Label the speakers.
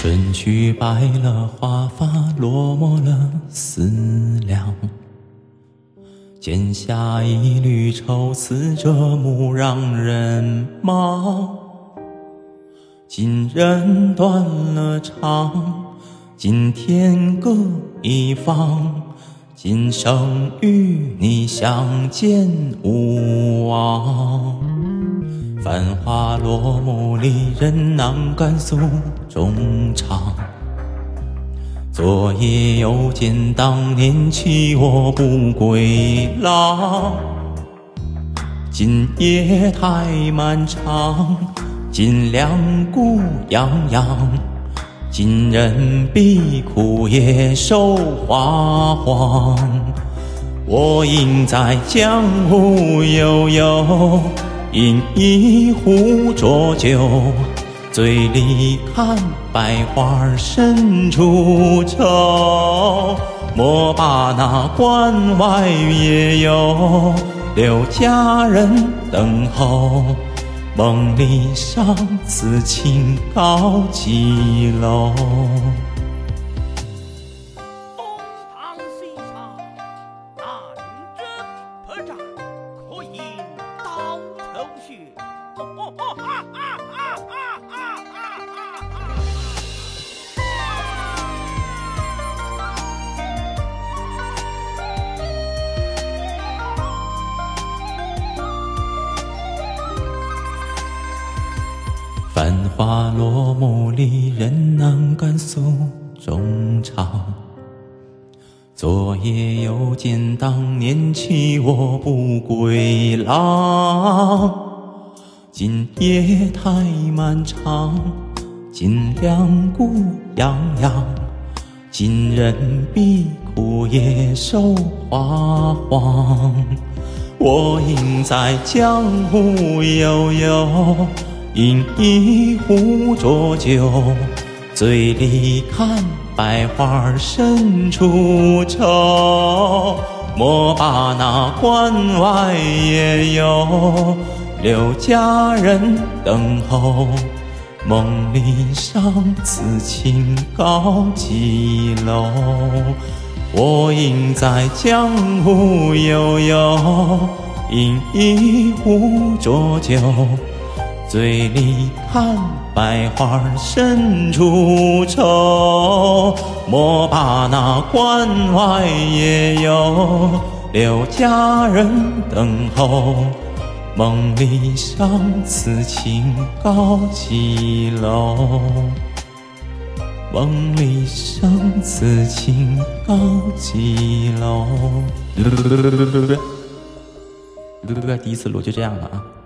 Speaker 1: 春去白了华发，落寞了思量。剪下一缕愁丝，遮目让人盲。今人断了肠，今天各一方。今生与你相见无望。繁华落幕离，人难敢诉衷肠。昨夜又见当年弃我不归郎，今夜太漫长，今两孤洋洋，今人必枯叶瘦花黄。我应在江湖悠悠，饮一壶浊酒。醉里看百花深处愁，莫把那关外夜游，留佳人等候。梦里上此情高几楼。繁华落幕里，人难敢诉衷肠。昨夜又见当年弃我不归郎。今夜太漫长，今两孤洋洋。今人比枯叶瘦花黄。我应在江湖悠悠。饮一壶浊酒，醉里看百花深处愁。莫把那关外野游，留佳人等候。梦里上此情高几楼？我应在江湖悠悠，饮一壶浊酒。醉里看百花深处愁，莫把那关外野游，留佳人等候。梦里上此情高几楼？梦里上此情高几楼？第一次录就这样了啊。